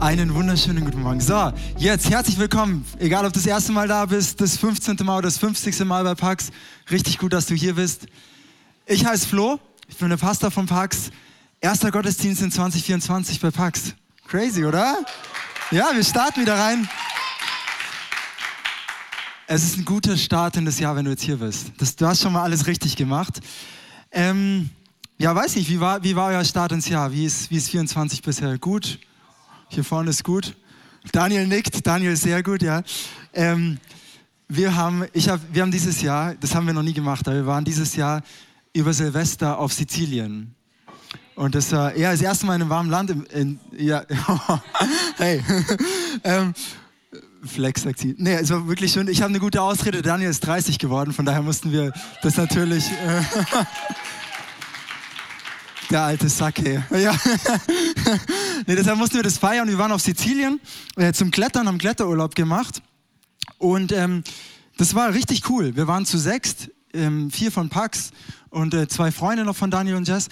Einen wunderschönen guten Morgen. So, jetzt herzlich willkommen. Egal, ob du das erste Mal da bist, das 15. Mal oder das 50. Mal bei Pax. Richtig gut, dass du hier bist. Ich heiße Flo, ich bin der Pastor von Pax. Erster Gottesdienst in 2024 bei Pax. Crazy, oder? Ja, wir starten wieder rein. Es ist ein guter Start in das Jahr, wenn du jetzt hier bist. Das, du hast schon mal alles richtig gemacht. Ähm, ja, weiß nicht, wie war, wie war euer Start ins Jahr? Wie ist, wie ist 24 bisher? Gut? Hier vorne ist gut. Daniel nickt, Daniel sehr gut, ja. Ähm, wir, haben, ich hab, wir haben dieses Jahr, das haben wir noch nie gemacht, aber wir waren dieses Jahr über Silvester auf Sizilien. Und das war ja das erste Mal in einem warmen Land. In, in, ja, hey. ähm, Flex sagt sie. Nee, es war wirklich schön. Ich habe eine gute Ausrede. Daniel ist 30 geworden, von daher mussten wir das natürlich. Äh, der alte Sacke. Ja. Nee, deshalb mussten wir das feiern. Wir waren auf Sizilien äh, zum Klettern, haben Kletterurlaub gemacht. Und ähm, das war richtig cool. Wir waren zu sechst, ähm, vier von Pax und äh, zwei Freunde noch von Daniel und Jess.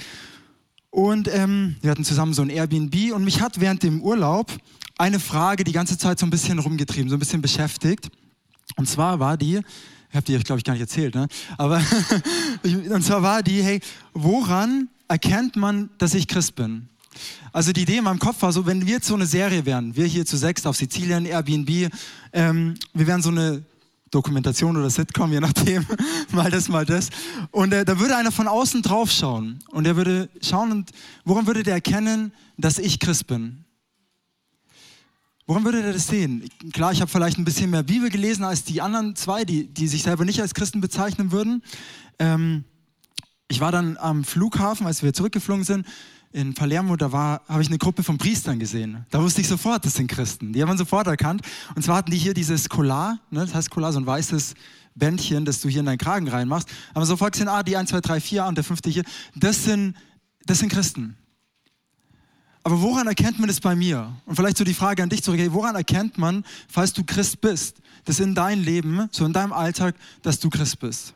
Und ähm, wir hatten zusammen so ein Airbnb. Und mich hat während dem Urlaub eine Frage die ganze Zeit so ein bisschen rumgetrieben, so ein bisschen beschäftigt. Und zwar war die, habe die euch, glaube ich, gar nicht erzählt, ne? aber und zwar war die, hey, woran erkennt man, dass ich Christ bin. Also die Idee in meinem Kopf war so, wenn wir jetzt so eine Serie wären, wir hier zu sechs auf Sizilien, Airbnb, ähm, wir wären so eine Dokumentation oder Sitcom, je nachdem, mal das, mal das. Und äh, da würde einer von außen drauf schauen und er würde schauen und woran würde der erkennen, dass ich Christ bin? Woran würde der das sehen? Klar, ich habe vielleicht ein bisschen mehr Bibel gelesen als die anderen zwei, die, die sich selber nicht als Christen bezeichnen würden. Ähm, ich war dann am Flughafen, als wir zurückgeflogen sind, in Palermo, da habe ich eine Gruppe von Priestern gesehen. Da wusste ich sofort, das sind Christen. Die haben man sofort erkannt. Und zwar hatten die hier dieses Collar, ne, das heißt Collar, so ein weißes Bändchen, das du hier in deinen Kragen reinmachst. Haben wir sofort gesehen, ah, die 1, 2, 3, 4 und der fünfte hier, das sind, das sind Christen. Aber woran erkennt man das bei mir? Und vielleicht so die Frage an dich zurück, hey, woran erkennt man, falls du Christ bist, dass in deinem Leben, so in deinem Alltag, dass du Christ bist?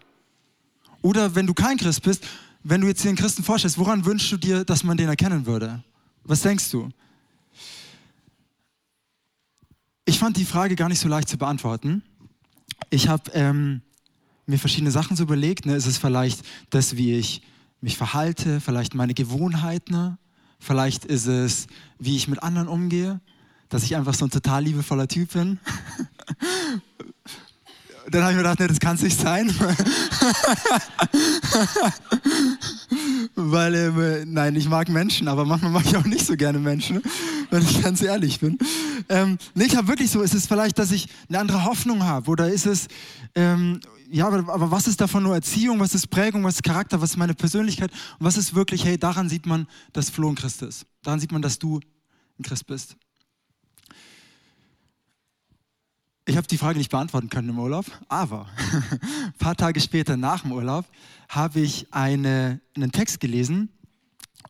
Oder wenn du kein Christ bist, wenn du jetzt einen Christen vorstellst, woran wünschst du dir, dass man den erkennen würde? Was denkst du? Ich fand die Frage gar nicht so leicht zu beantworten. Ich habe ähm, mir verschiedene Sachen so überlegt. Ne? Ist es vielleicht das, wie ich mich verhalte, vielleicht meine Gewohnheiten, vielleicht ist es, wie ich mit anderen umgehe, dass ich einfach so ein total liebevoller Typ bin. dann habe ich mir gedacht, nee, das kann es nicht sein. Weil, äh, nein, ich mag Menschen, aber manchmal mag ich auch nicht so gerne Menschen, wenn ich ganz ehrlich bin. Ähm, nee, ich habe wirklich so, ist es vielleicht, dass ich eine andere Hoffnung habe oder ist es, ähm, ja, aber, aber, was ist davon nur Erziehung, was ist Prägung, was ist Charakter, was ist meine Persönlichkeit und was ist wirklich, hey, daran sieht man, dass Flo ein Christ ist. Daran sieht man, dass du ein Christ bist. Ich habe die Frage nicht beantworten können im Urlaub, aber ein paar Tage später nach dem Urlaub habe ich eine, einen Text gelesen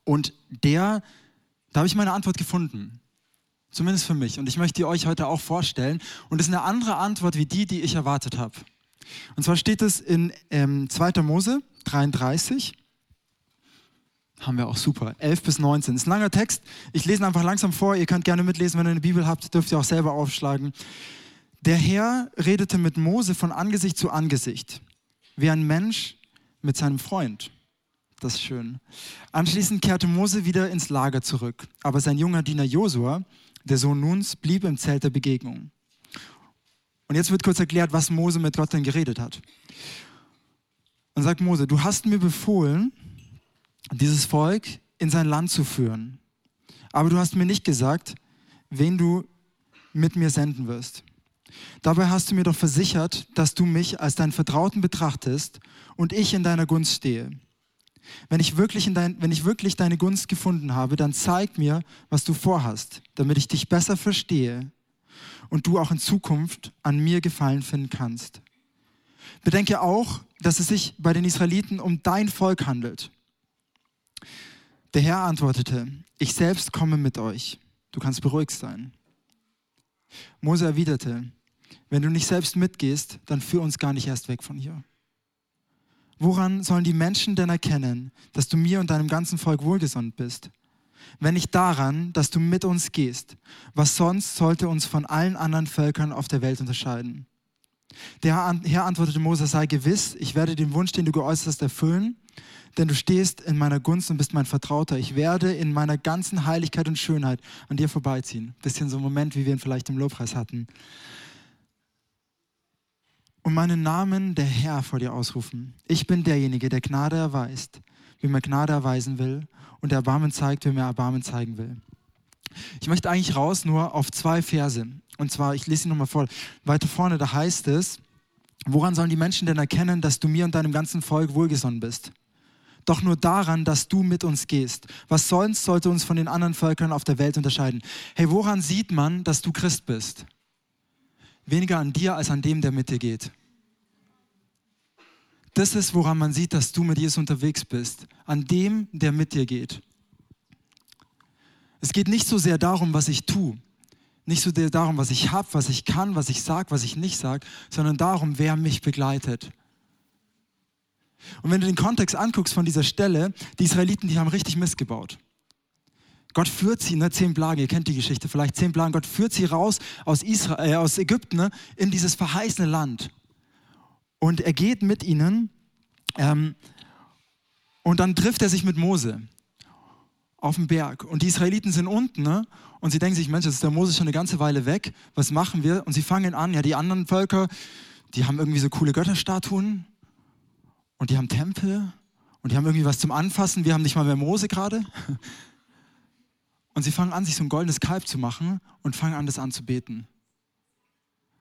und der, da habe ich meine Antwort gefunden. Zumindest für mich. Und ich möchte die euch heute auch vorstellen. Und es ist eine andere Antwort wie die, die ich erwartet habe. Und zwar steht es in ähm, 2. Mose 33. Haben wir auch super. 11 bis 19. Das ist ein langer Text. Ich lese ihn einfach langsam vor. Ihr könnt gerne mitlesen, wenn ihr eine Bibel habt, dürft ihr auch selber aufschlagen. Der Herr redete mit Mose von Angesicht zu Angesicht, wie ein Mensch mit seinem Freund. Das ist schön. Anschließend kehrte Mose wieder ins Lager zurück, aber sein junger Diener Josua, der Sohn Nuns, blieb im Zelt der Begegnung. Und jetzt wird kurz erklärt, was Mose mit Gott denn geredet hat. Und sagt Mose, du hast mir befohlen, dieses Volk in sein Land zu führen. Aber du hast mir nicht gesagt, wen du mit mir senden wirst. Dabei hast du mir doch versichert, dass du mich als deinen Vertrauten betrachtest und ich in deiner Gunst stehe. Wenn ich, wirklich in dein, wenn ich wirklich deine Gunst gefunden habe, dann zeig mir, was du vorhast, damit ich dich besser verstehe und du auch in Zukunft an mir Gefallen finden kannst. Bedenke auch, dass es sich bei den Israeliten um dein Volk handelt. Der Herr antwortete, ich selbst komme mit euch. Du kannst beruhigt sein. Mose erwiderte, wenn du nicht selbst mitgehst, dann führ uns gar nicht erst weg von hier. Woran sollen die Menschen denn erkennen, dass du mir und deinem ganzen Volk wohlgesonnen bist? wenn nicht daran, dass du mit uns gehst. Was sonst sollte uns von allen anderen Völkern auf der Welt unterscheiden? Der Herr antwortete Mose, sei gewiss, ich werde den Wunsch, den du geäußert hast, erfüllen, denn du stehst in meiner Gunst und bist mein Vertrauter. Ich werde in meiner ganzen Heiligkeit und Schönheit an dir vorbeiziehen. Bisschen so ein Moment, wie wir ihn vielleicht im Lobpreis hatten. Und meinen Namen der Herr vor dir ausrufen. Ich bin derjenige, der Gnade erweist, wie man Gnade erweisen will und Erbarmen zeigt, wie man Erbarmen zeigen will. Ich möchte eigentlich raus nur auf zwei Verse. Und zwar, ich lese sie nochmal vor. Weiter vorne, da heißt es, woran sollen die Menschen denn erkennen, dass du mir und deinem ganzen Volk wohlgesonnen bist? Doch nur daran, dass du mit uns gehst. Was sonst sollte uns von den anderen Völkern auf der Welt unterscheiden? Hey, woran sieht man, dass du Christ bist? Weniger an dir als an dem, der mit dir geht. Das ist, woran man sieht, dass du mit Jesus unterwegs bist. An dem, der mit dir geht. Es geht nicht so sehr darum, was ich tue. Nicht so sehr darum, was ich habe, was ich kann, was ich sage, was ich nicht sage, sondern darum, wer mich begleitet. Und wenn du den Kontext anguckst von dieser Stelle, die Israeliten, die haben richtig missgebaut. Gott führt sie, ne, zehn Plagen, ihr kennt die Geschichte vielleicht, zehn Plagen, Gott führt sie raus aus, Israel, äh, aus Ägypten ne, in dieses verheißene Land. Und er geht mit ihnen ähm, und dann trifft er sich mit Mose auf dem Berg. Und die Israeliten sind unten ne? und sie denken sich, Mensch, jetzt ist der Mose schon eine ganze Weile weg, was machen wir? Und sie fangen an, ja, die anderen Völker, die haben irgendwie so coole Götterstatuen und die haben Tempel und die haben irgendwie was zum Anfassen. Wir haben nicht mal mehr Mose gerade. Und sie fangen an, sich so ein goldenes Kalb zu machen und fangen an, das anzubeten.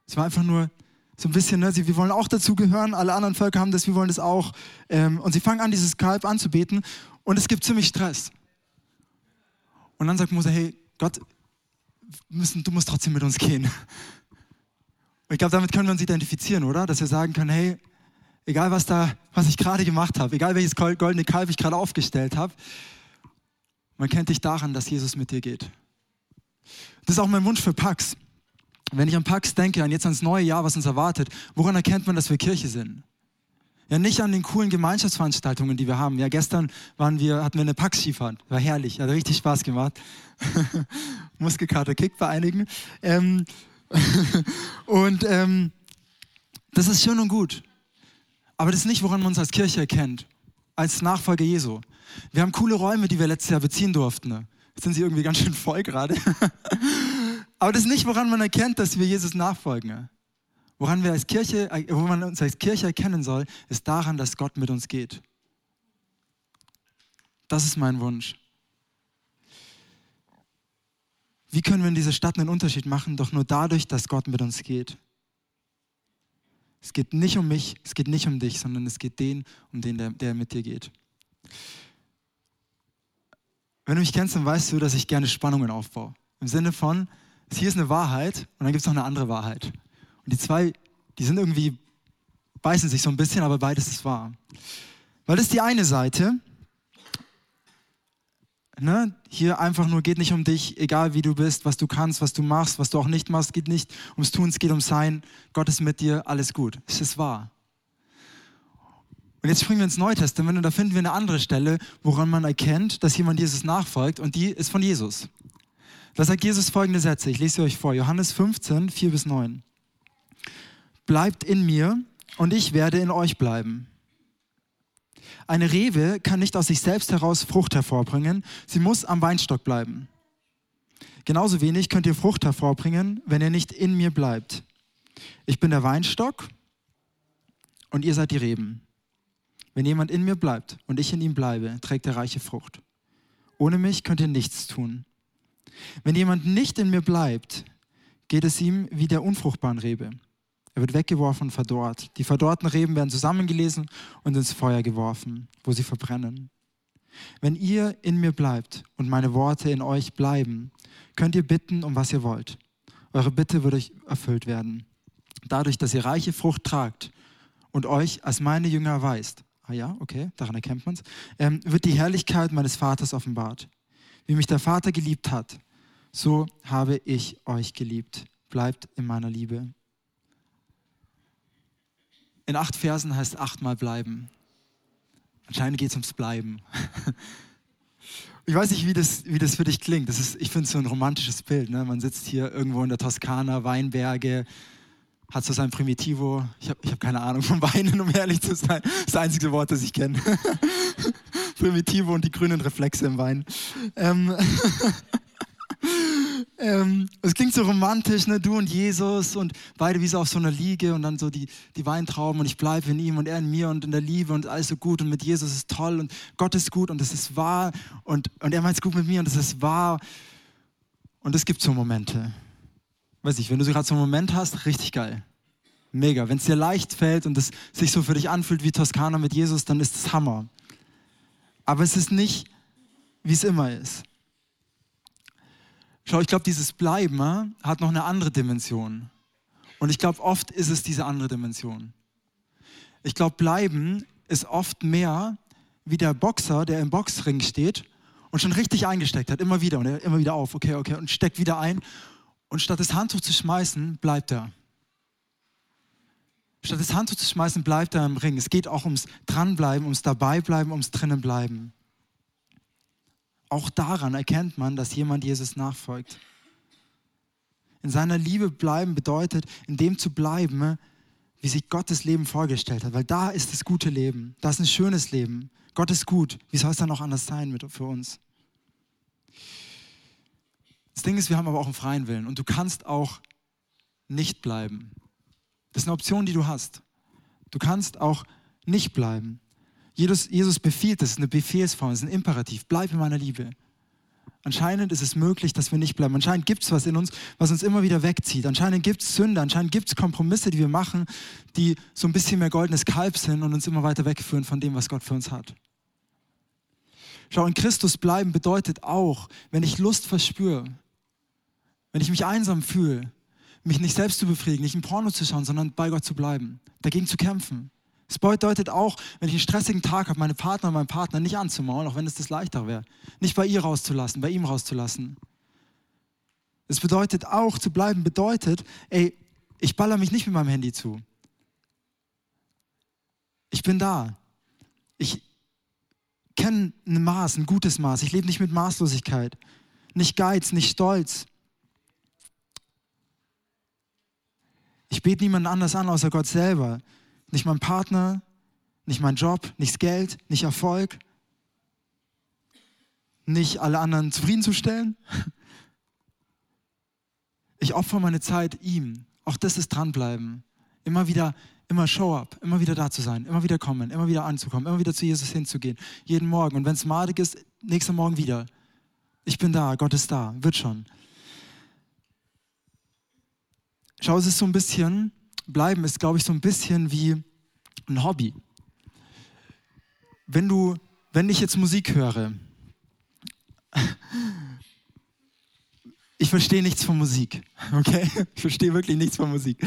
Es war einfach nur so ein bisschen, ne, sie, wir wollen auch dazugehören, alle anderen Völker haben das, wir wollen das auch. Ähm, und sie fangen an, dieses Kalb anzubeten und es gibt ziemlich Stress. Und dann sagt Mose, hey, Gott, müssen, du musst trotzdem mit uns gehen. Und ich glaube, damit können wir uns identifizieren, oder? Dass wir sagen können, hey, egal was da, was ich gerade gemacht habe, egal welches goldene Kalb ich gerade aufgestellt habe, man kennt dich daran, dass Jesus mit dir geht. Das ist auch mein Wunsch für Pax. Wenn ich an Pax denke, an jetzt ans neue Jahr, was uns erwartet, woran erkennt man, dass wir Kirche sind? Ja, nicht an den coolen Gemeinschaftsveranstaltungen, die wir haben. Ja, gestern waren wir, hatten wir eine Pax-Skifahrt. War herrlich, hat richtig Spaß gemacht. Muskelkater kickt bei einigen. Ähm, und ähm, das ist schön und gut. Aber das ist nicht, woran man uns als Kirche erkennt, als Nachfolger Jesu. Wir haben coole Räume, die wir letztes Jahr beziehen durften. Jetzt sind sie irgendwie ganz schön voll gerade. Aber das ist nicht, woran man erkennt, dass wir Jesus nachfolgen. Woran wir als Kirche, wo man uns als Kirche erkennen soll, ist daran, dass Gott mit uns geht. Das ist mein Wunsch. Wie können wir in dieser Stadt einen Unterschied machen? Doch nur dadurch, dass Gott mit uns geht. Es geht nicht um mich, es geht nicht um dich, sondern es geht den, um den, der, der mit dir geht. Wenn du mich kennst, dann weißt du, dass ich gerne Spannungen aufbaue. Im Sinne von, hier ist eine Wahrheit und dann gibt es noch eine andere Wahrheit. Und die zwei, die sind irgendwie, beißen sich so ein bisschen, aber beides ist wahr. Weil das ist die eine Seite, Ne? Hier einfach nur geht nicht um dich, egal wie du bist, was du kannst, was du machst, was du auch nicht machst, geht nicht ums Tun, es geht ums Sein. Gott ist mit dir, alles gut. Es ist wahr. Und jetzt springen wir ins Neue Testament und da finden wir eine andere Stelle, woran man erkennt, dass jemand Jesus nachfolgt und die ist von Jesus. Da sagt Jesus folgende Sätze, ich lese sie euch vor, Johannes 15, 4 bis 9. Bleibt in mir und ich werde in euch bleiben. Eine Rewe kann nicht aus sich selbst heraus Frucht hervorbringen, sie muss am Weinstock bleiben. Genauso wenig könnt ihr Frucht hervorbringen, wenn ihr nicht in mir bleibt. Ich bin der Weinstock und ihr seid die Reben. Wenn jemand in mir bleibt und ich in ihm bleibe, trägt er reiche Frucht. Ohne mich könnt ihr nichts tun. Wenn jemand nicht in mir bleibt, geht es ihm wie der unfruchtbaren Rebe. Er wird weggeworfen und verdorrt. Die verdorrten Reben werden zusammengelesen und ins Feuer geworfen, wo sie verbrennen. Wenn ihr in mir bleibt und meine Worte in euch bleiben, könnt ihr bitten, um was ihr wollt. Eure Bitte wird euch erfüllt werden. Dadurch, dass ihr reiche Frucht tragt und euch als meine Jünger erweist, ah ja, okay, daran erkennt man es, ähm, wird die Herrlichkeit meines Vaters offenbart. Wie mich der Vater geliebt hat, so habe ich euch geliebt. Bleibt in meiner Liebe in acht Versen heißt achtmal bleiben. Anscheinend geht es ums Bleiben. Ich weiß nicht, wie das, wie das für dich klingt. Das ist, ich finde es so ein romantisches Bild. Ne? Man sitzt hier irgendwo in der Toskana, Weinberge, hat so sein Primitivo. Ich habe ich hab keine Ahnung vom Weinen, um ehrlich zu sein. Das ist das einzige Wort, das ich kenne. Primitivo und die grünen Reflexe im Wein. Ähm, ähm, es klingt so romantisch, ne? du und Jesus und beide wie so auf so einer Liege und dann so die, die Weintrauben und ich bleibe in ihm und er in mir und in der Liebe und alles so gut und mit Jesus ist toll und Gott ist gut und es ist wahr und, und er meint es gut mit mir und es ist wahr. Und es gibt so Momente. Weiß ich, wenn du gerade so einen Moment hast, richtig geil. Mega. Wenn es dir leicht fällt und es sich so für dich anfühlt wie Toskana mit Jesus, dann ist es Hammer. Aber es ist nicht, wie es immer ist. Schau, ich glaube, dieses Bleiben äh, hat noch eine andere Dimension. Und ich glaube, oft ist es diese andere Dimension. Ich glaube, Bleiben ist oft mehr wie der Boxer, der im Boxring steht und schon richtig eingesteckt hat, immer wieder und er immer wieder auf, okay, okay, und steckt wieder ein. Und statt das Handtuch zu schmeißen, bleibt er. Statt das Handtuch zu schmeißen, bleibt er im Ring. Es geht auch ums Dranbleiben, ums Dabeibleiben, ums Drinnenbleiben. Auch daran erkennt man, dass jemand Jesus nachfolgt. In seiner Liebe bleiben bedeutet, in dem zu bleiben, wie sich Gottes Leben vorgestellt hat. Weil da ist das gute Leben. Da ist ein schönes Leben. Gott ist gut. Wie soll es dann auch anders sein für uns? Das Ding ist, wir haben aber auch einen freien Willen und du kannst auch nicht bleiben. Das ist eine Option, die du hast. Du kannst auch nicht bleiben. Jesus, Jesus befiehlt, das ist eine Befehlsform, das ist ein Imperativ, bleib in meiner Liebe. Anscheinend ist es möglich, dass wir nicht bleiben. Anscheinend gibt es was in uns, was uns immer wieder wegzieht. Anscheinend gibt es Sünde, anscheinend gibt es Kompromisse, die wir machen, die so ein bisschen mehr goldenes Kalb sind und uns immer weiter wegführen von dem, was Gott für uns hat. Schau, in Christus bleiben bedeutet auch, wenn ich Lust verspüre, wenn ich mich einsam fühle, mich nicht selbst zu befriedigen, nicht in Porno zu schauen, sondern bei Gott zu bleiben, dagegen zu kämpfen. Es bedeutet auch, wenn ich einen stressigen Tag habe, meine Partner und meinen Partner nicht anzumauern, auch wenn es das leichter wäre. Nicht bei ihr rauszulassen, bei ihm rauszulassen. Es bedeutet auch, zu bleiben bedeutet, ey, ich baller mich nicht mit meinem Handy zu. Ich bin da. Ich kenne ein Maß, ein gutes Maß. Ich lebe nicht mit Maßlosigkeit. Nicht Geiz, nicht Stolz. Ich bete niemanden anders an, außer Gott selber. Nicht mein Partner, nicht mein Job, nicht das Geld, nicht Erfolg, nicht alle anderen zufriedenzustellen. Ich opfere meine Zeit ihm. Auch das ist dranbleiben. Immer wieder, immer show up, immer wieder da zu sein, immer wieder kommen, immer wieder anzukommen, immer wieder zu Jesus hinzugehen. Jeden Morgen. Und wenn es madig ist, nächsten Morgen wieder. Ich bin da, Gott ist da, wird schon. Schau, es ist so ein bisschen, bleiben ist, glaube ich, so ein bisschen wie ein Hobby. Wenn du, wenn ich jetzt Musik höre, ich verstehe nichts von Musik, okay? Ich verstehe wirklich nichts von Musik.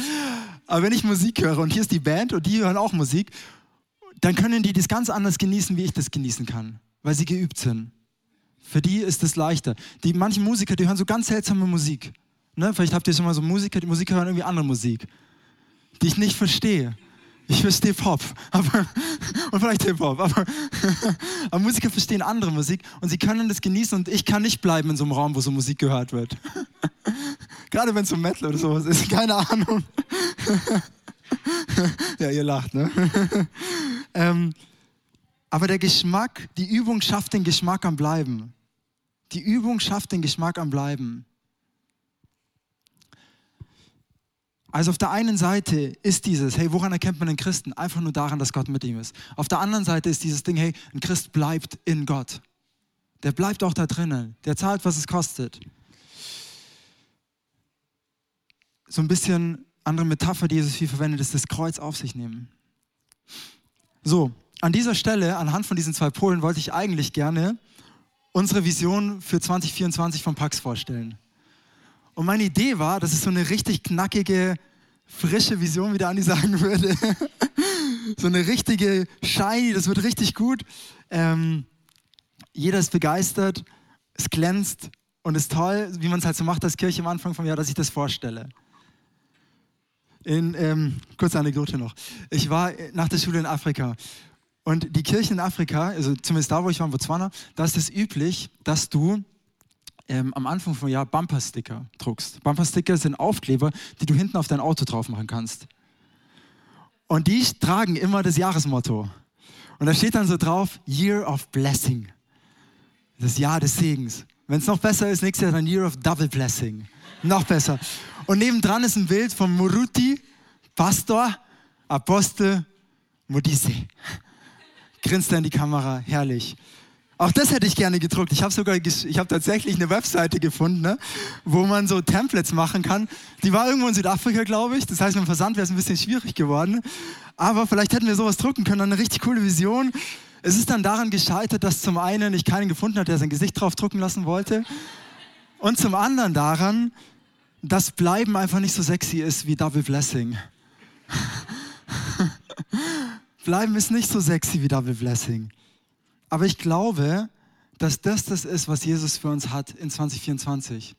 Aber wenn ich Musik höre und hier ist die Band und die hören auch Musik, dann können die das ganz anders genießen, wie ich das genießen kann, weil sie geübt sind. Für die ist es leichter. Die manche Musiker, die hören so ganz seltsame Musik. Ne? Vielleicht habt ihr schon mal so Musiker, die Musiker hören irgendwie andere Musik die ich nicht verstehe. Ich verstehe Pop aber, und vielleicht Hip-Hop, aber, aber Musiker verstehen andere Musik und sie können das genießen und ich kann nicht bleiben in so einem Raum, wo so Musik gehört wird. Gerade wenn es so Metal oder sowas ist, keine Ahnung. ja, ihr lacht, ne? ähm, aber der Geschmack, die Übung schafft den Geschmack am Bleiben. Die Übung schafft den Geschmack am Bleiben. Also auf der einen Seite ist dieses, hey, woran erkennt man einen Christen? Einfach nur daran, dass Gott mit ihm ist. Auf der anderen Seite ist dieses Ding, hey, ein Christ bleibt in Gott. Der bleibt auch da drinnen. Der zahlt, was es kostet. So ein bisschen andere Metapher, die Jesus viel verwendet, ist das Kreuz auf sich nehmen. So, an dieser Stelle, anhand von diesen zwei Polen, wollte ich eigentlich gerne unsere Vision für 2024 von Pax vorstellen. Und meine Idee war, das ist so eine richtig knackige, frische Vision, wie der Andi sagen würde. so eine richtige Shiny, das wird richtig gut. Ähm, jeder ist begeistert, es glänzt und ist toll, wie man es halt so macht als Kirche am Anfang vom Jahr, dass ich das vorstelle. In, ähm, kurze Anekdote noch. Ich war nach der Schule in Afrika Und die Kirchen in Afrika, also zumindest da, wo ich war, in Botswana, da ist es üblich, dass du ähm, am Anfang vom Jahr Bumpersticker druckst. Bumpersticker sind Aufkleber, die du hinten auf dein Auto drauf machen kannst. Und die tragen immer das Jahresmotto. Und da steht dann so drauf, Year of Blessing. Das Jahr des Segens. Wenn es noch besser ist, nächstes Jahr dann Year of Double Blessing. Noch besser. Und nebendran ist ein Bild von Muruti, Pastor, Apostel, Modise. Grinst er in die Kamera, herrlich. Auch das hätte ich gerne gedruckt. Ich habe sogar, ich habe tatsächlich eine Webseite gefunden, ne, wo man so Templates machen kann. Die war irgendwo in Südafrika, glaube ich. Das heißt, mit dem Versand wäre es ein bisschen schwierig geworden. Aber vielleicht hätten wir sowas drucken können, eine richtig coole Vision. Es ist dann daran gescheitert, dass zum einen ich keinen gefunden habe, der sein Gesicht drauf drucken lassen wollte. Und zum anderen daran, dass Bleiben einfach nicht so sexy ist wie Double Blessing. Bleiben ist nicht so sexy wie Double Blessing. Aber ich glaube, dass das das ist, was Jesus für uns hat in 2024.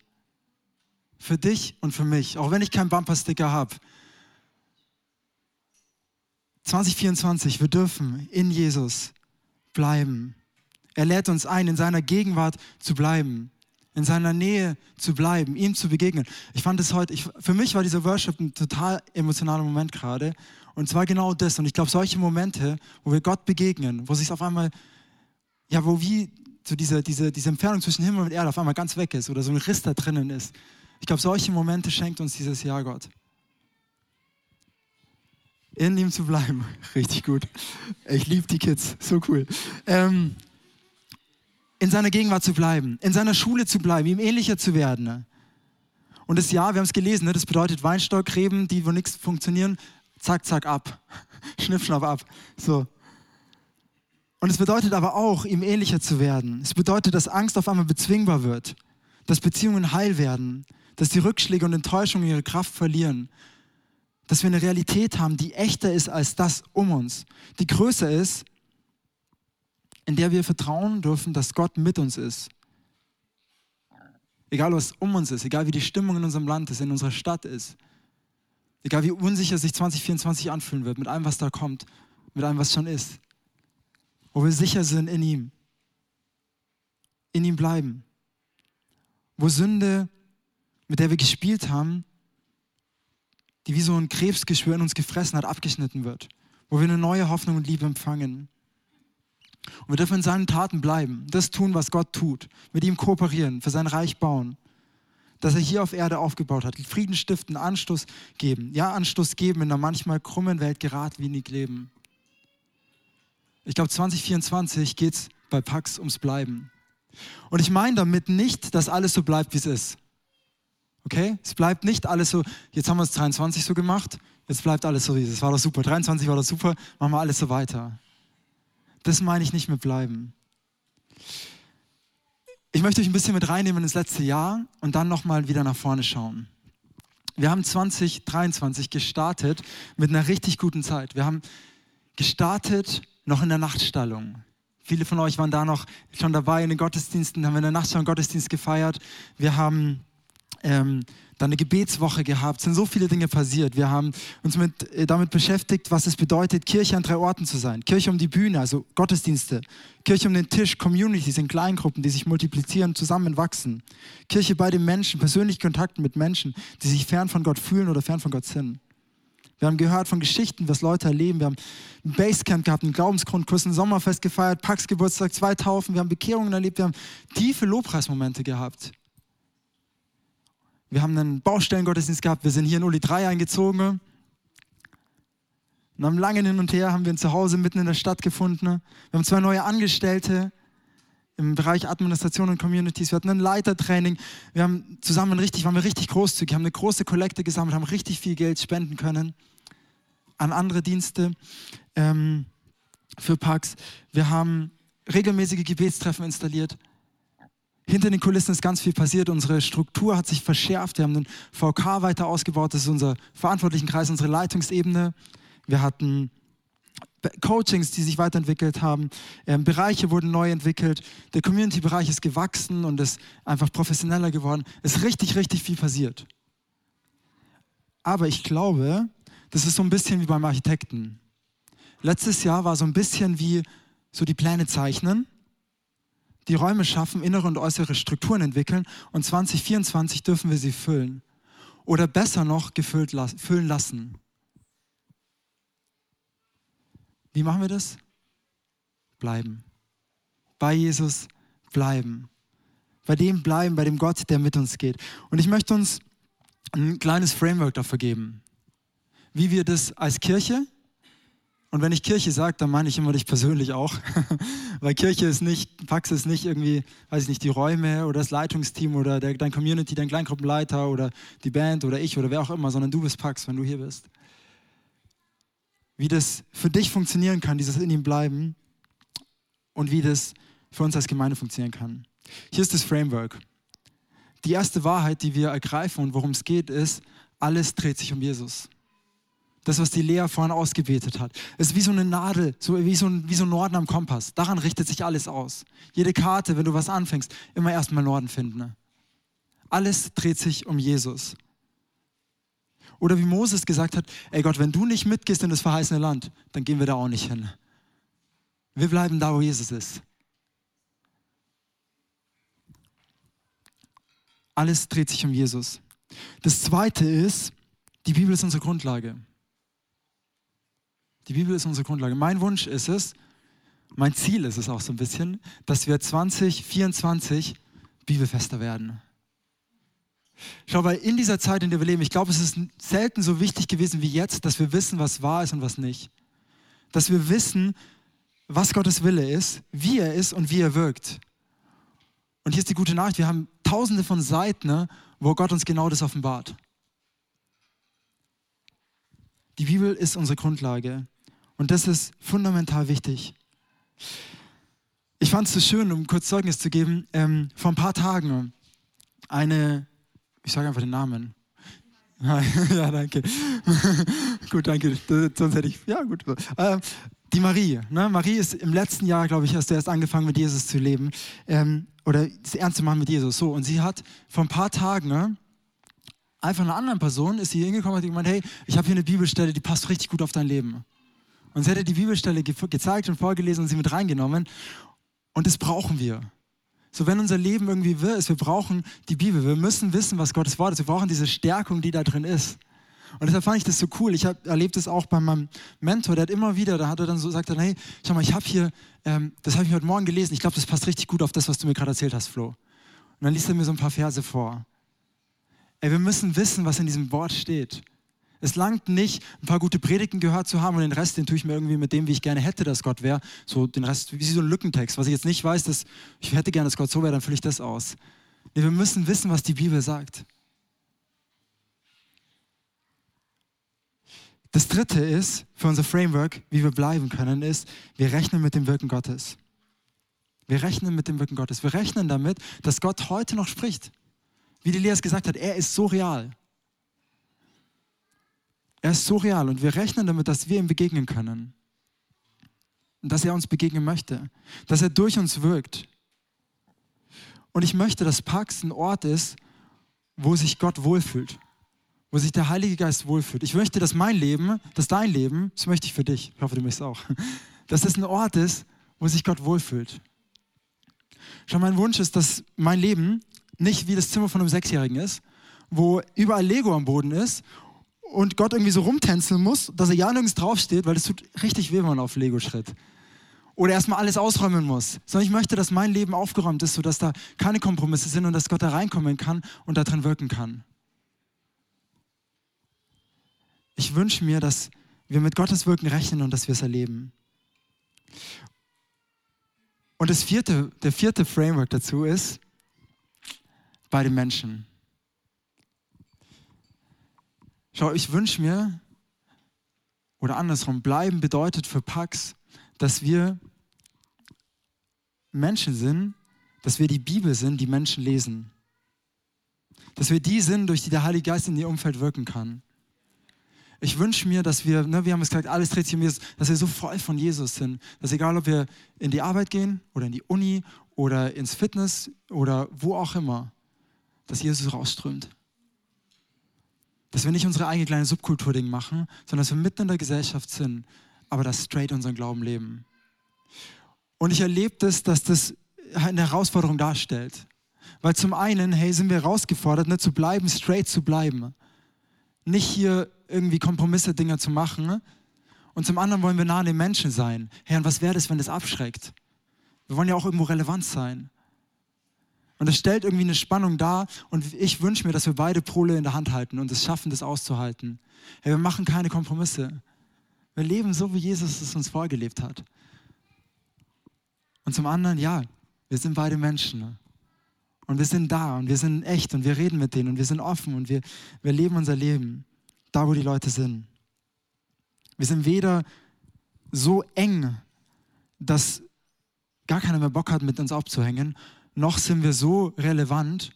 Für dich und für mich, auch wenn ich keinen Bumpersticker habe. 2024, wir dürfen in Jesus bleiben. Er lädt uns ein, in seiner Gegenwart zu bleiben, in seiner Nähe zu bleiben, ihm zu begegnen. Ich fand es heute, ich, für mich war dieser Worship ein total emotionaler Moment gerade. Und zwar genau das. Und ich glaube, solche Momente, wo wir Gott begegnen, wo sich auf einmal ja, wo wie so diese, diese, diese Entfernung zwischen Himmel und Erde auf einmal ganz weg ist oder so ein Riss da drinnen ist. Ich glaube, solche Momente schenkt uns dieses Jahr Gott. In ihm zu bleiben, richtig gut. Ich liebe die Kids, so cool. Ähm, in seiner Gegenwart zu bleiben, in seiner Schule zu bleiben, ihm ähnlicher zu werden. Und das Jahr, wir haben es gelesen, ne, das bedeutet Weinstockgräben, die wo nichts funktionieren, zack, zack, ab. Schnipp, schnapp, ab. So. Und es bedeutet aber auch, ihm ähnlicher zu werden. Es bedeutet, dass Angst auf einmal bezwingbar wird, dass Beziehungen heil werden, dass die Rückschläge und Enttäuschungen ihre Kraft verlieren, dass wir eine Realität haben, die echter ist als das um uns, die größer ist, in der wir vertrauen dürfen, dass Gott mit uns ist. Egal was um uns ist, egal wie die Stimmung in unserem Land ist, in unserer Stadt ist, egal wie unsicher sich 2024 anfühlen wird, mit allem, was da kommt, mit allem, was schon ist wo wir sicher sind in ihm, in ihm bleiben, wo Sünde, mit der wir gespielt haben, die wie so ein Krebsgeschwür in uns gefressen hat, abgeschnitten wird, wo wir eine neue Hoffnung und Liebe empfangen. Und wir dürfen in seinen Taten bleiben, das tun, was Gott tut, mit ihm kooperieren, für sein Reich bauen, das er hier auf Erde aufgebaut hat, Frieden stiften, Anstoß geben, ja, Anstoß geben in einer manchmal krummen Welt geradlinig leben. Ich glaube, 2024 geht es bei Pax ums Bleiben. Und ich meine damit nicht, dass alles so bleibt, wie es ist. Okay? Es bleibt nicht alles so, jetzt haben wir es 23 so gemacht, jetzt bleibt alles so, wie es ist. War doch super. 23 war doch super, machen wir alles so weiter. Das meine ich nicht mit bleiben. Ich möchte euch ein bisschen mit reinnehmen ins letzte Jahr und dann nochmal wieder nach vorne schauen. Wir haben 2023 gestartet mit einer richtig guten Zeit. Wir haben gestartet noch in der Nachtstallung. Viele von euch waren da noch schon dabei in den Gottesdiensten, haben wir in der Nachtstallung Gottesdienst gefeiert. Wir haben ähm, dann eine Gebetswoche gehabt, es sind so viele Dinge passiert. Wir haben uns mit, äh, damit beschäftigt, was es bedeutet, Kirche an drei Orten zu sein. Kirche um die Bühne, also Gottesdienste. Kirche um den Tisch, Communities in Kleingruppen, die sich multiplizieren, zusammenwachsen. Kirche bei den Menschen, persönliche Kontakte mit Menschen, die sich fern von Gott fühlen oder fern von Gott sind. Wir haben gehört von Geschichten, was Leute erleben. Wir haben ein Basecamp gehabt, einen Glaubensgrundkurs, ein Sommerfest gefeiert, Pax Geburtstag, zwei Taufen. Wir haben Bekehrungen erlebt. Wir haben tiefe Lobpreismomente gehabt. Wir haben einen Baustellengottesdienst gehabt. Wir sind hier in Uli 3 eingezogen. Und am langen Hin und Her haben wir ein Zuhause mitten in der Stadt gefunden. Wir haben zwei neue Angestellte im Bereich Administration und Communities. Wir hatten ein Leitertraining. Wir haben zusammen richtig, waren wir richtig großzügig, haben eine große Kollekte gesammelt, haben richtig viel Geld spenden können an andere Dienste ähm, für Pax. Wir haben regelmäßige Gebetstreffen installiert. Hinter den Kulissen ist ganz viel passiert. Unsere Struktur hat sich verschärft. Wir haben den VK weiter ausgebaut. Das ist unser verantwortlichen Kreis, unsere Leitungsebene. Wir hatten Coachings, die sich weiterentwickelt haben. Ähm, Bereiche wurden neu entwickelt. Der Community-Bereich ist gewachsen und ist einfach professioneller geworden. Es ist richtig, richtig viel passiert. Aber ich glaube, das ist so ein bisschen wie beim Architekten. letztes Jahr war so ein bisschen wie so die Pläne zeichnen, die Räume schaffen, innere und äußere Strukturen entwickeln und 2024 dürfen wir sie füllen. Oder besser noch gefüllt füllen lassen. Wie machen wir das? Bleiben. Bei Jesus bleiben. Bei dem bleiben, bei dem Gott, der mit uns geht. Und ich möchte uns ein kleines Framework dafür geben, wie wir das als Kirche, und wenn ich Kirche sage, dann meine ich immer dich persönlich auch, weil Kirche ist nicht, Pax ist nicht irgendwie, weiß ich nicht, die Räume oder das Leitungsteam oder der, dein Community, dein Kleingruppenleiter oder die Band oder ich oder wer auch immer, sondern du bist Pax, wenn du hier bist. Wie das für dich funktionieren kann, dieses in ihm bleiben und wie das für uns als Gemeinde funktionieren kann. Hier ist das Framework. Die erste Wahrheit, die wir ergreifen und worum es geht, ist, alles dreht sich um Jesus. Das, was die Lea vorhin ausgebetet hat, ist wie so eine Nadel, so wie, so ein, wie so ein Norden am Kompass. Daran richtet sich alles aus. Jede Karte, wenn du was anfängst, immer erstmal Norden finden. Ne? Alles dreht sich um Jesus. Oder wie Moses gesagt hat, ey Gott, wenn du nicht mitgehst in das verheißene Land, dann gehen wir da auch nicht hin. Wir bleiben da, wo Jesus ist. Alles dreht sich um Jesus. Das Zweite ist, die Bibel ist unsere Grundlage. Die Bibel ist unsere Grundlage. Mein Wunsch ist es, mein Ziel ist es auch so ein bisschen, dass wir 2024 Bibelfester werden. Schau, weil in dieser Zeit, in der wir leben, ich glaube, es ist selten so wichtig gewesen wie jetzt, dass wir wissen, was wahr ist und was nicht. Dass wir wissen, was Gottes Wille ist, wie er ist und wie er wirkt. Und hier ist die gute Nachricht, wir haben tausende von Seiten, ne, wo Gott uns genau das offenbart. Die Bibel ist unsere Grundlage und das ist fundamental wichtig. Ich fand es so schön, um kurz Zeugnis zu geben, ähm, vor ein paar Tagen eine, ich sage einfach den Namen. ja, danke. gut, danke. Sonst hätte ich, ja gut. Ähm, die Marie. Ne? Marie ist im letzten Jahr, glaube ich, erst erst angefangen mit Jesus zu leben ähm, oder ernst zu machen mit Jesus. So, und sie hat vor ein paar Tagen ne, einfach einer anderen Person ist sie hingekommen und hat gemeint, hey, ich habe hier eine Bibelstelle, die passt richtig gut auf dein Leben. Und sie hat die Bibelstelle ge gezeigt und vorgelesen und sie mit reingenommen. Und das brauchen wir. So, wenn unser Leben irgendwie wirr ist, wir brauchen die Bibel. Wir müssen wissen, was Gottes Wort ist. Wir brauchen diese Stärkung, die da drin ist. Und deshalb fand ich das so cool. Ich habe erlebt das auch bei meinem Mentor, der hat immer wieder, da hat er dann so gesagt, hey, schau mal, ich habe hier, ähm, das habe ich heute Morgen gelesen, ich glaube, das passt richtig gut auf das, was du mir gerade erzählt hast, Flo. Und dann liest er mir so ein paar Verse vor. Ey, wir müssen wissen, was in diesem Wort steht. Es langt nicht, ein paar gute Predigten gehört zu haben und den Rest, den tue ich mir irgendwie mit dem, wie ich gerne hätte, dass Gott wäre. So den Rest, wie so ein Lückentext. Was ich jetzt nicht weiß, dass ich hätte gerne, dass Gott so wäre, dann fülle ich das aus. Nee, wir müssen wissen, was die Bibel sagt. Das dritte ist, für unser Framework, wie wir bleiben können, ist, wir rechnen mit dem Wirken Gottes. Wir rechnen mit dem Wirken Gottes. Wir rechnen damit, dass Gott heute noch spricht. Wie die Lea gesagt hat, er ist so real. Er ist so real und wir rechnen damit, dass wir ihm begegnen können. Dass er uns begegnen möchte. Dass er durch uns wirkt. Und ich möchte, dass Pax ein Ort ist, wo sich Gott wohlfühlt wo sich der Heilige Geist wohlfühlt. Ich möchte, dass mein Leben, dass dein Leben, das möchte ich für dich, ich hoffe, du möchtest auch, dass es ein Ort ist, wo sich Gott wohlfühlt. Schau, mein Wunsch ist, dass mein Leben nicht wie das Zimmer von einem Sechsjährigen ist, wo überall Lego am Boden ist und Gott irgendwie so rumtänzeln muss, dass er ja nirgends draufsteht, weil es tut richtig weh, wenn man auf Lego schritt. Oder erstmal alles ausräumen muss. Sondern ich möchte, dass mein Leben aufgeräumt ist, sodass da keine Kompromisse sind und dass Gott da reinkommen kann und da drin wirken kann. Ich wünsche mir, dass wir mit Gottes Wirken rechnen und dass wir es erleben. Und das vierte, der vierte Framework dazu ist bei den Menschen. Schau, ich wünsche mir, oder andersrum, bleiben bedeutet für Pax, dass wir Menschen sind, dass wir die Bibel sind, die Menschen lesen. Dass wir die sind, durch die der Heilige Geist in ihr Umfeld wirken kann. Ich wünsche mir, dass wir, ne, wir haben es gesagt, alles dreht sich um Jesus, dass wir so voll von Jesus sind, dass egal, ob wir in die Arbeit gehen oder in die Uni oder ins Fitness oder wo auch immer, dass Jesus rausströmt. Dass wir nicht unsere eigene kleine Subkultur-Ding machen, sondern dass wir mitten in der Gesellschaft sind, aber das straight unseren Glauben leben. Und ich erlebe das, dass das eine Herausforderung darstellt. Weil zum einen, hey, sind wir herausgefordert, ne, zu bleiben, straight zu bleiben. Nicht hier irgendwie Kompromisse, Dinger zu machen. Und zum anderen wollen wir nah an den Menschen sein. Herr, und was wäre das, wenn das abschreckt? Wir wollen ja auch irgendwo relevant sein. Und es stellt irgendwie eine Spannung dar und ich wünsche mir, dass wir beide Pole in der Hand halten und es schaffen, das auszuhalten. Hey, wir machen keine Kompromisse. Wir leben so, wie Jesus es uns vorgelebt hat. Und zum anderen, ja, wir sind beide Menschen. Und wir sind da und wir sind echt und wir reden mit denen und wir sind offen und wir, wir leben unser Leben da, wo die Leute sind. Wir sind weder so eng, dass gar keiner mehr Bock hat, mit uns abzuhängen, noch sind wir so relevant,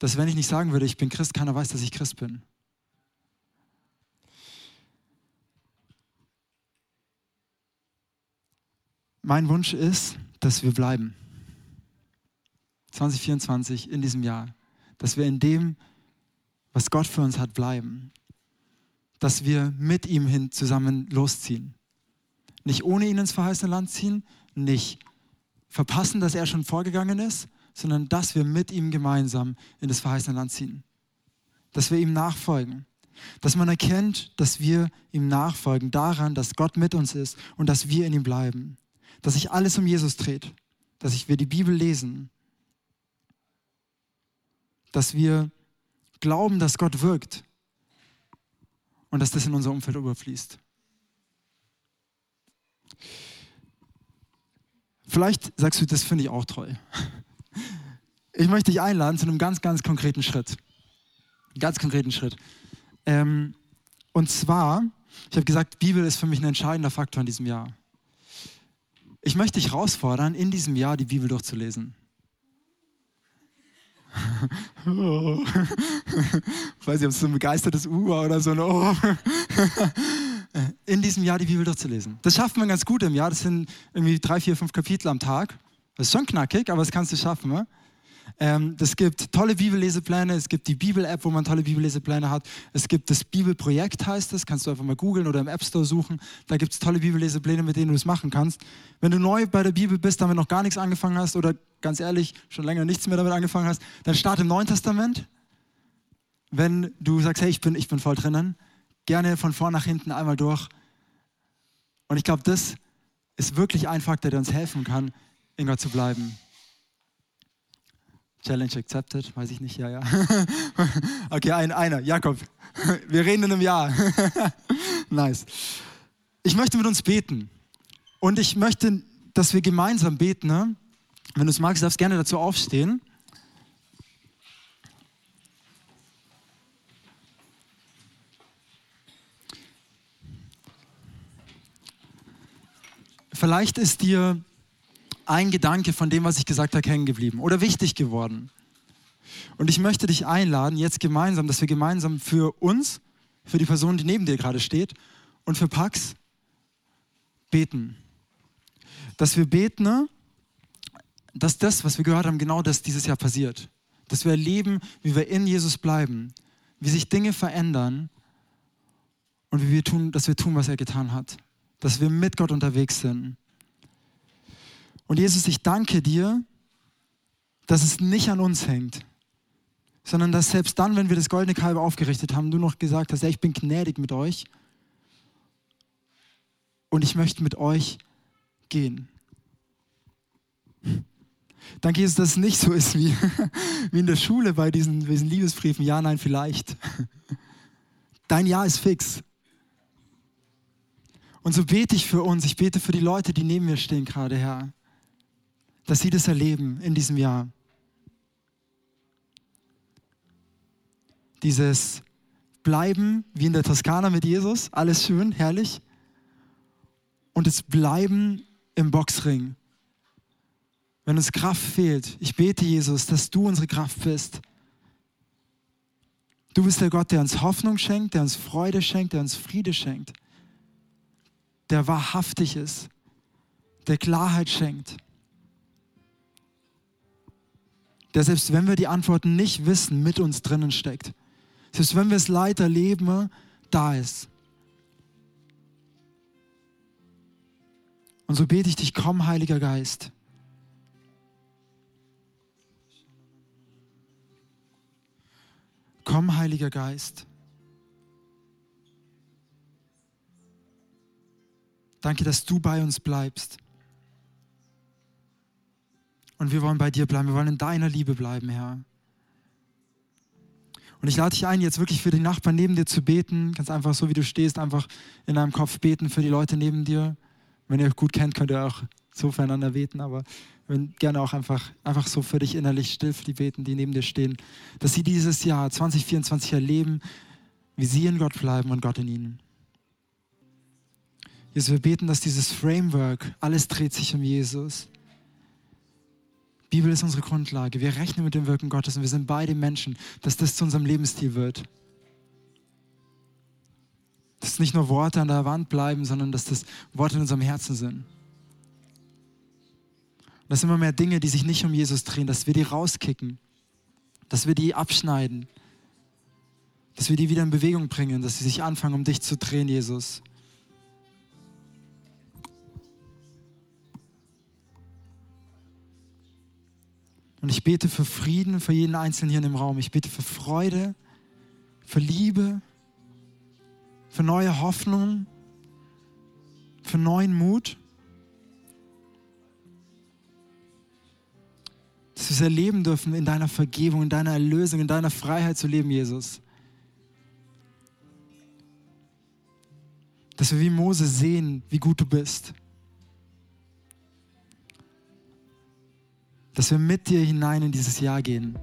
dass wenn ich nicht sagen würde, ich bin Christ, keiner weiß, dass ich Christ bin. Mein Wunsch ist, dass wir bleiben. 2024 in diesem Jahr, dass wir in dem, was Gott für uns hat, bleiben. Dass wir mit ihm hin zusammen losziehen. Nicht ohne ihn ins verheißene Land ziehen, nicht verpassen, dass er schon vorgegangen ist, sondern dass wir mit ihm gemeinsam in das verheißene Land ziehen. Dass wir ihm nachfolgen. Dass man erkennt, dass wir ihm nachfolgen daran, dass Gott mit uns ist und dass wir in ihm bleiben. Dass sich alles um Jesus dreht. Dass wir die Bibel lesen. Dass wir glauben, dass Gott wirkt. Und dass das in unser Umfeld überfließt. Vielleicht sagst du, das finde ich auch toll. Ich möchte dich einladen zu einem ganz, ganz konkreten Schritt. Ganz konkreten Schritt. Ähm, und zwar, ich habe gesagt, Bibel ist für mich ein entscheidender Faktor in diesem Jahr. Ich möchte dich herausfordern, in diesem Jahr die Bibel durchzulesen. Ich weiß nicht, ob es so ein begeistertes U war oder so. Oh. In diesem Jahr die Bibel durchzulesen. Das schafft man ganz gut im Jahr. Das sind irgendwie drei, vier, fünf Kapitel am Tag. Das ist schon knackig, aber das kannst du schaffen. Ne? Ähm, es gibt tolle Bibellesepläne, es gibt die Bibel-App, wo man tolle Bibellesepläne hat. Es gibt das Bibelprojekt, heißt das, kannst du einfach mal googeln oder im App Store suchen. Da gibt es tolle Bibellesepläne, mit denen du es machen kannst. Wenn du neu bei der Bibel bist, damit noch gar nichts angefangen hast oder ganz ehrlich schon länger nichts mehr damit angefangen hast, dann start im Neuen Testament. Wenn du sagst, hey, ich bin, ich bin voll drinnen, gerne von vorn nach hinten einmal durch. Und ich glaube, das ist wirklich ein Faktor, der uns helfen kann, in Gott zu bleiben. Challenge accepted, weiß ich nicht, ja, ja. okay, ein, einer, Jakob. Wir reden in einem Jahr. nice. Ich möchte mit uns beten. Und ich möchte, dass wir gemeinsam beten. Ne? Wenn du es magst, darfst gerne dazu aufstehen. Vielleicht ist dir ein Gedanke von dem, was ich gesagt habe, hängen geblieben oder wichtig geworden. Und ich möchte dich einladen, jetzt gemeinsam, dass wir gemeinsam für uns, für die Person, die neben dir gerade steht und für Pax beten. Dass wir beten, dass das, was wir gehört haben, genau das dieses Jahr passiert. Dass wir erleben, wie wir in Jesus bleiben, wie sich Dinge verändern und wie wir tun, dass wir tun, was er getan hat dass wir mit Gott unterwegs sind. Und Jesus, ich danke dir, dass es nicht an uns hängt, sondern dass selbst dann, wenn wir das goldene Kalb aufgerichtet haben, du noch gesagt hast, ja, ich bin gnädig mit euch und ich möchte mit euch gehen. Danke, Jesus, dass es nicht so ist wie, wie in der Schule bei diesen, diesen Liebesbriefen. Ja, nein, vielleicht. Dein Ja ist fix. Und so bete ich für uns, ich bete für die Leute, die neben mir stehen gerade, Herr, dass sie das erleben in diesem Jahr. Dieses Bleiben wie in der Toskana mit Jesus, alles schön, herrlich. Und das Bleiben im Boxring. Wenn uns Kraft fehlt, ich bete, Jesus, dass du unsere Kraft bist. Du bist der Gott, der uns Hoffnung schenkt, der uns Freude schenkt, der uns Friede schenkt der wahrhaftig ist, der Klarheit schenkt. Der selbst wenn wir die Antworten nicht wissen, mit uns drinnen steckt. Selbst wenn wir es Leid erleben, da ist. Und so bete ich dich, komm, Heiliger Geist. Komm, Heiliger Geist. Danke, dass du bei uns bleibst. Und wir wollen bei dir bleiben. Wir wollen in deiner Liebe bleiben, Herr. Und ich lade dich ein, jetzt wirklich für die Nachbarn neben dir zu beten. Ganz einfach so, wie du stehst, einfach in deinem Kopf beten für die Leute neben dir. Wenn ihr euch gut kennt, könnt ihr auch so füreinander beten, aber gerne auch einfach, einfach so für dich innerlich still für die beten, die neben dir stehen, dass sie dieses Jahr 2024 erleben, wie sie in Gott bleiben und Gott in ihnen. Jesus, wir beten, dass dieses Framework, alles dreht sich um Jesus. Bibel ist unsere Grundlage. Wir rechnen mit dem Wirken Gottes und wir sind beide Menschen, dass das zu unserem Lebensstil wird. Dass nicht nur Worte an der Wand bleiben, sondern dass das Worte in unserem Herzen sind. Dass immer mehr Dinge, die sich nicht um Jesus drehen, dass wir die rauskicken, dass wir die abschneiden, dass wir die wieder in Bewegung bringen, dass sie sich anfangen, um dich zu drehen, Jesus. Und ich bete für Frieden für jeden Einzelnen hier in dem Raum. Ich bete für Freude, für Liebe, für neue Hoffnung, für neuen Mut. Dass wir es erleben dürfen, in deiner Vergebung, in deiner Erlösung, in deiner Freiheit zu leben, Jesus. Dass wir wie Mose sehen, wie gut du bist. Dass wir mit dir hinein in dieses Jahr gehen.